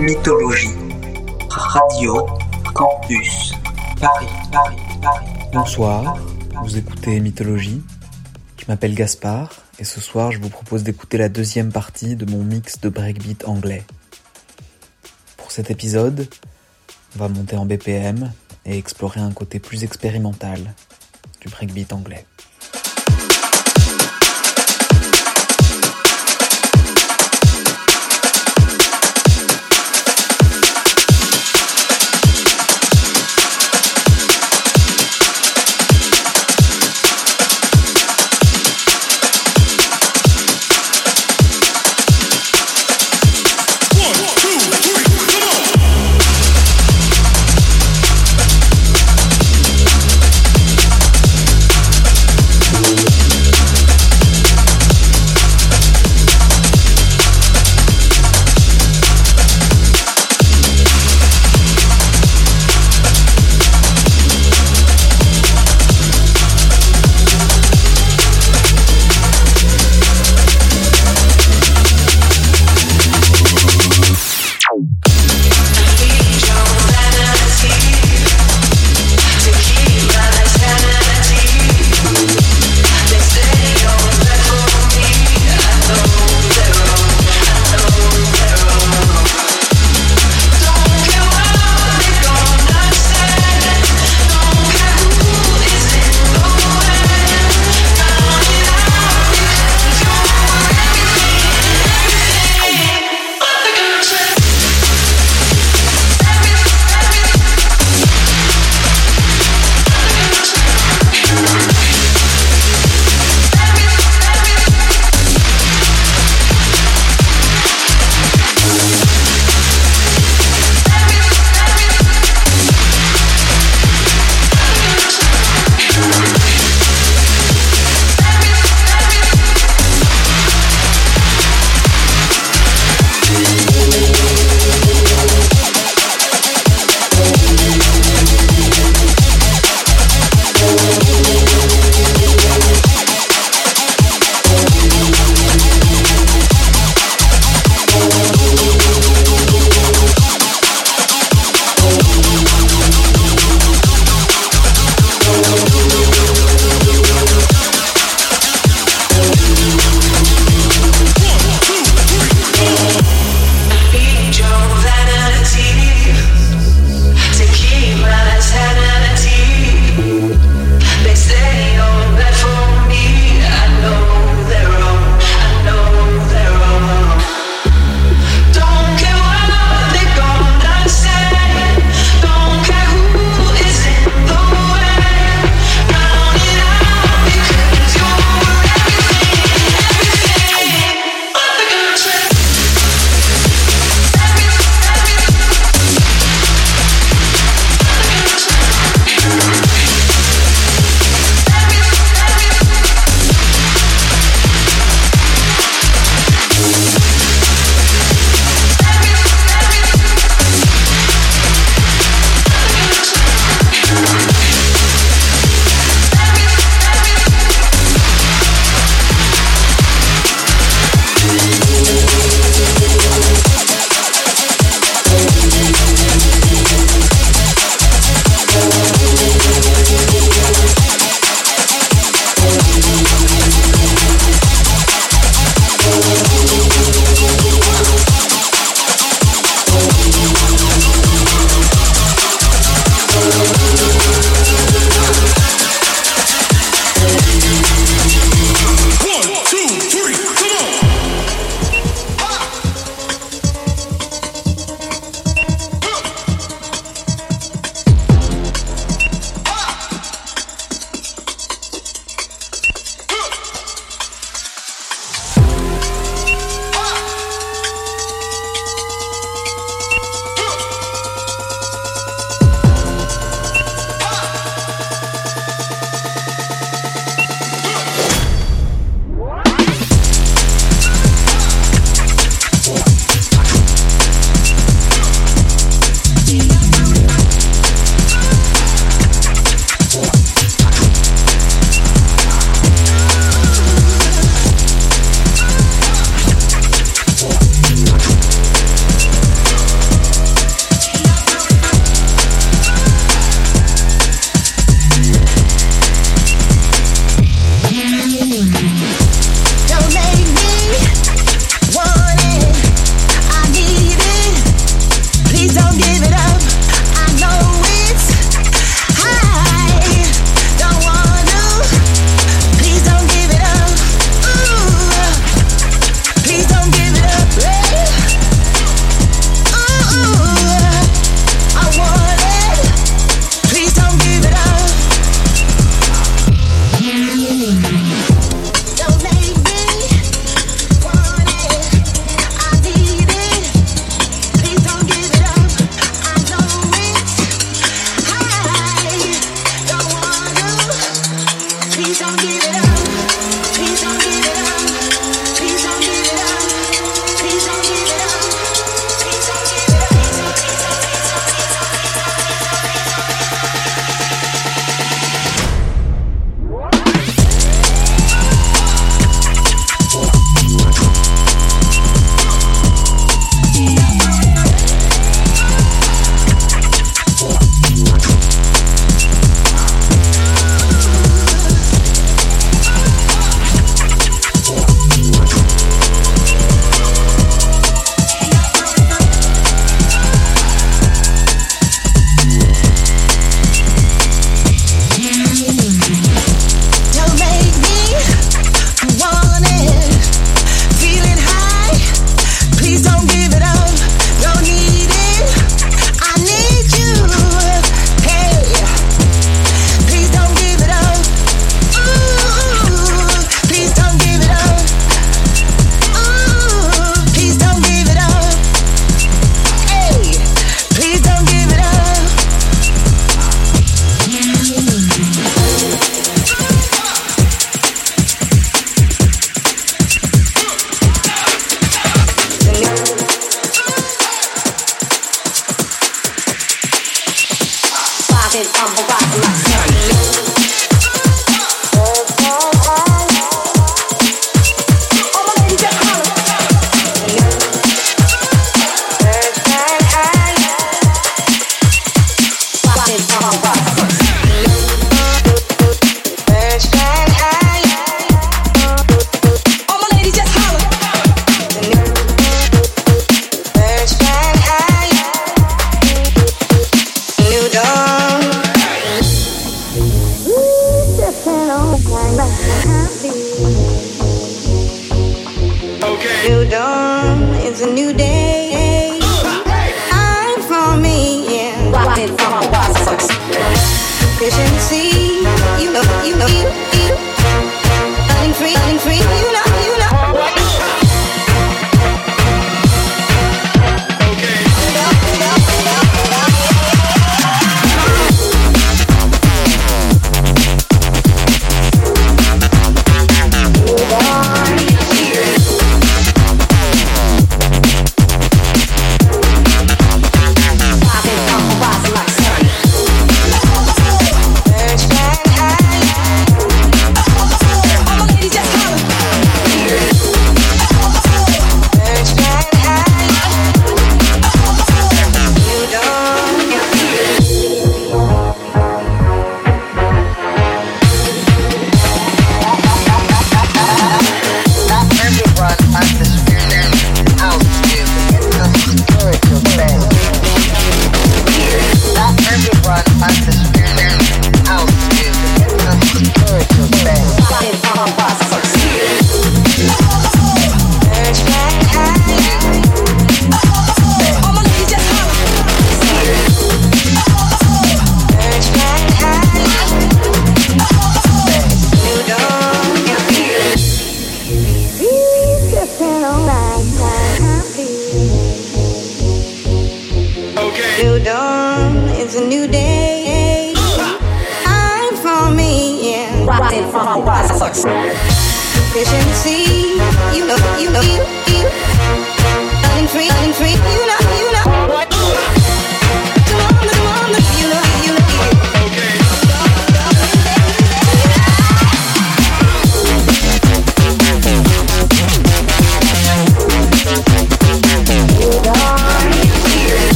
Mythologie. Radio Campus. Paris, Paris, Paris. Bonsoir, vous écoutez Mythologie. Je m'appelle Gaspard et ce soir je vous propose d'écouter la deuxième partie de mon mix de breakbeat anglais. Pour cet épisode, on va monter en BPM et explorer un côté plus expérimental du breakbeat anglais.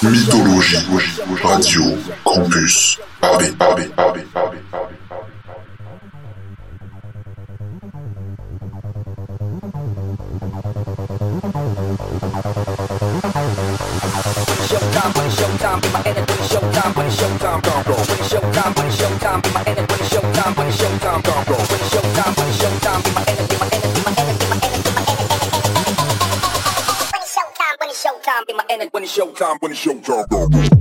Mythologie Radio Campus Paris. Showtime, when it's showtime. Showtime, time when it's your turn.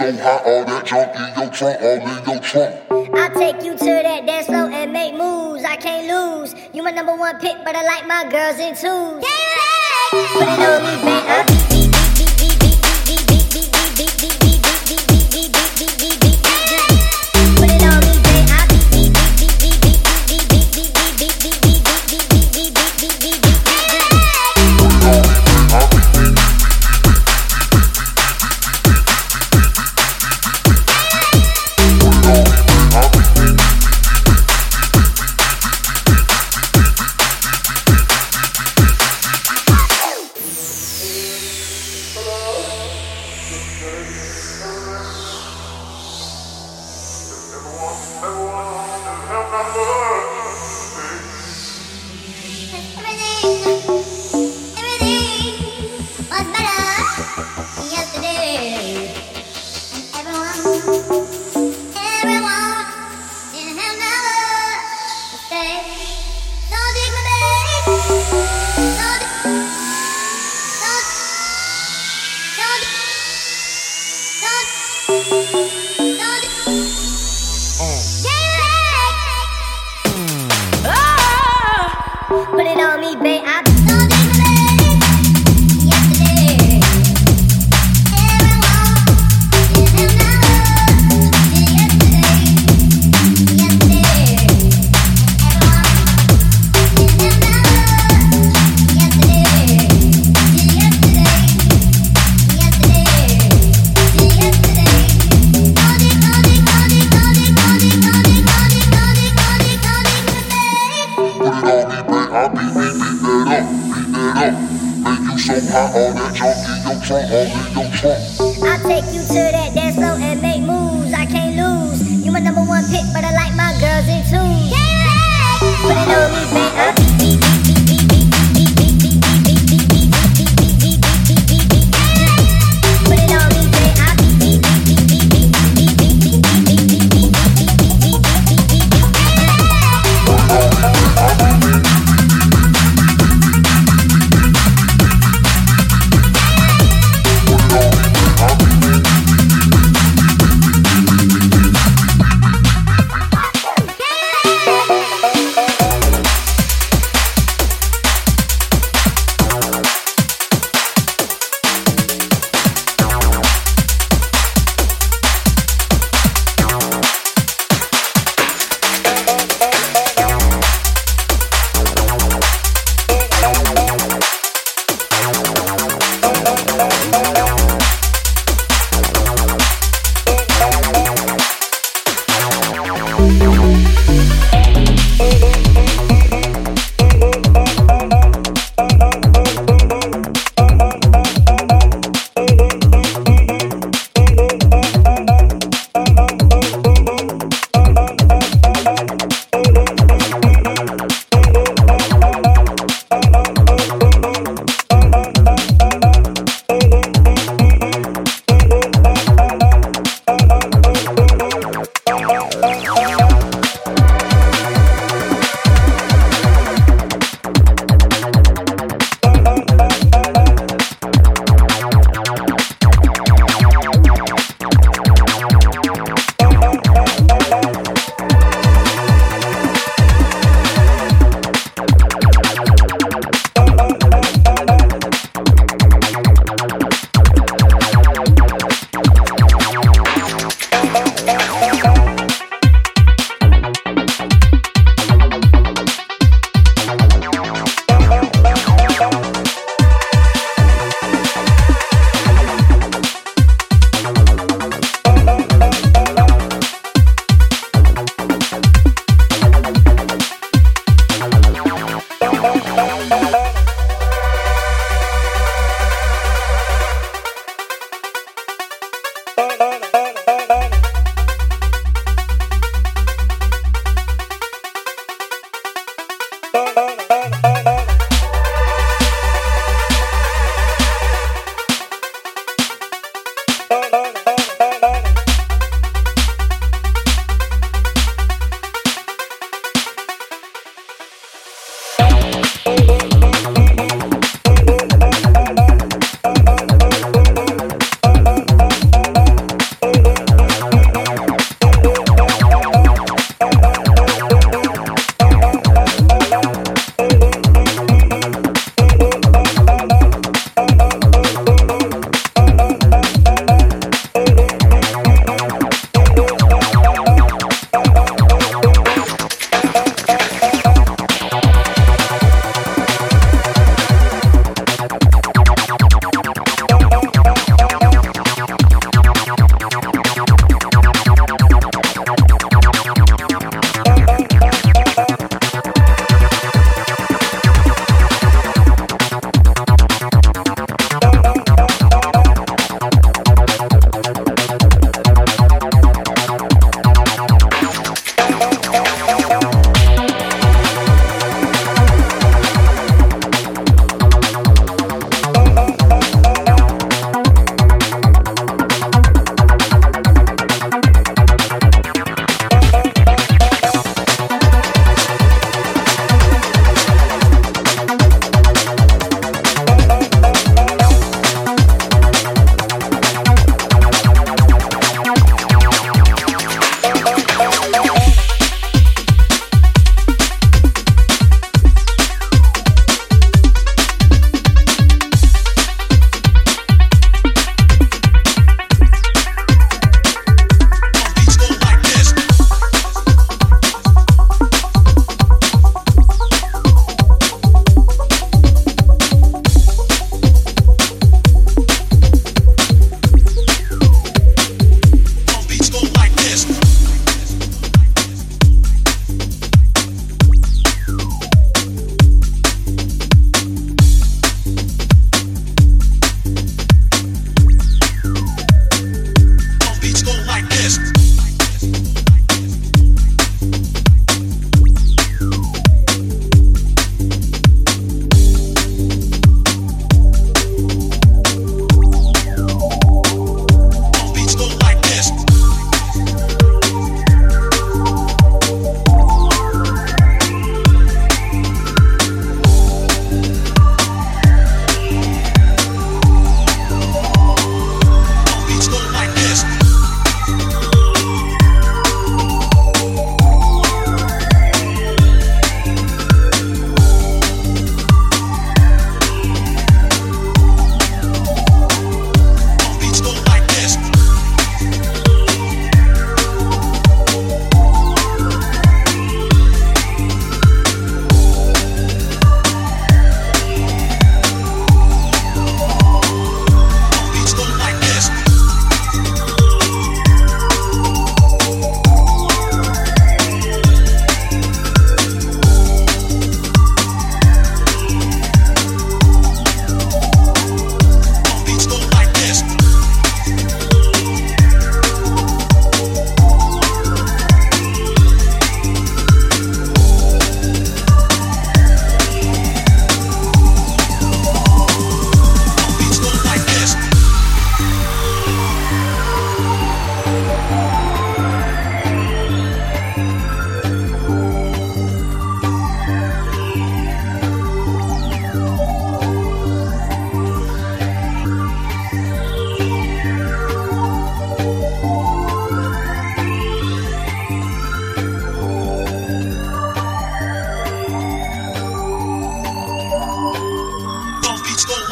so hot, all that junk in your trunk, all in your trunk. I'll take you to that dance floor and make moves. I can't lose. You my number one pick, but I like my girls in twos. Put it on me, back. I'll take you to the.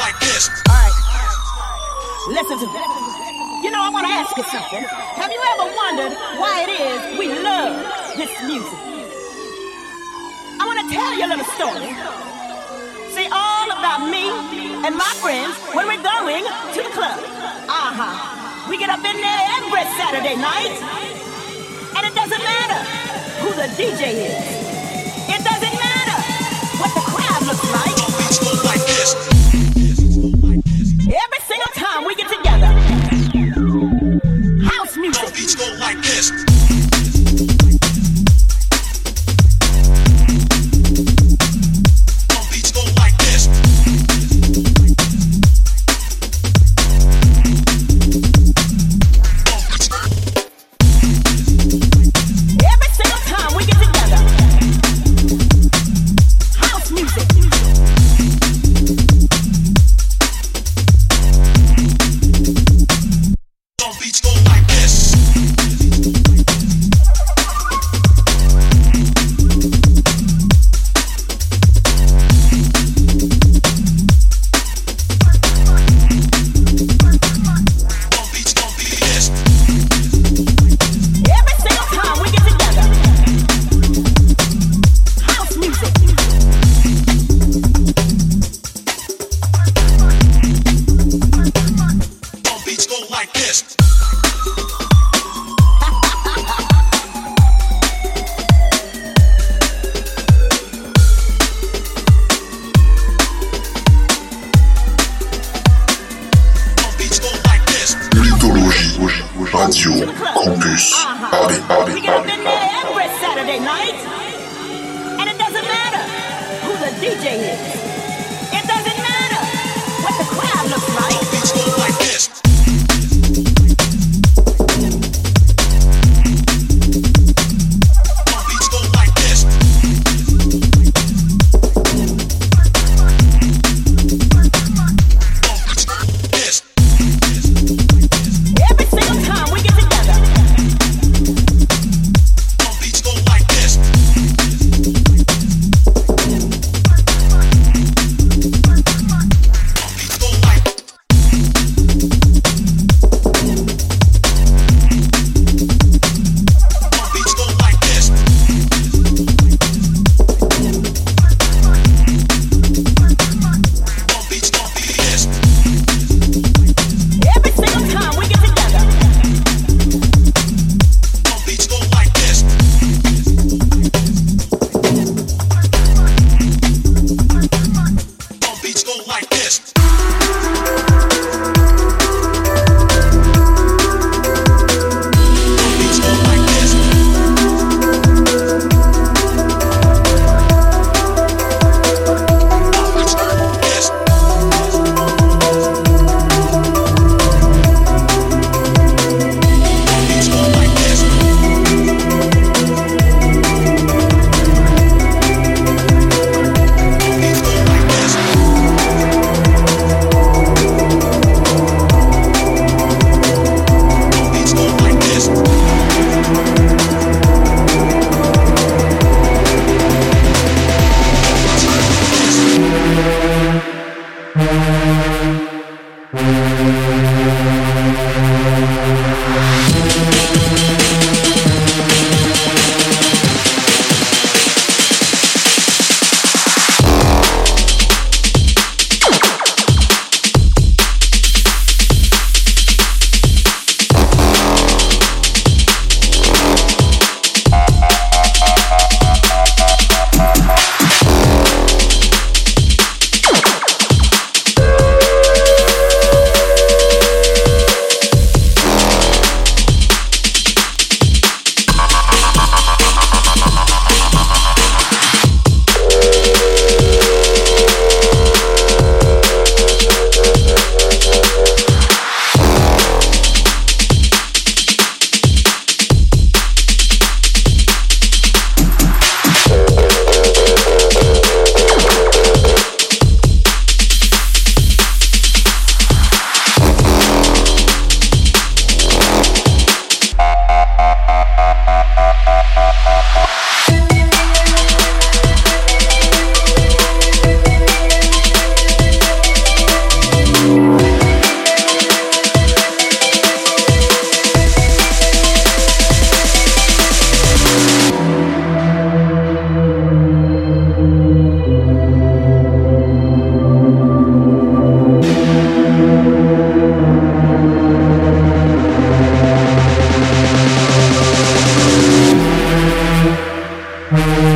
Like this. Alright. Listen to me. You know, I want to ask you something. Have you ever wondered why it is we love this music? I want to tell you a little story. See, all about me and my friends when we're going to the club. Uh-huh. We get up in there every Saturday night. And it doesn't matter who the DJ is. It doesn't matter what the crowd looks like. Like this. Like this. Radio, Campus, Paris, Paris, We get up Paris, in there every Saturday night. And it doesn't matter who the DJ is. Mm-hmm.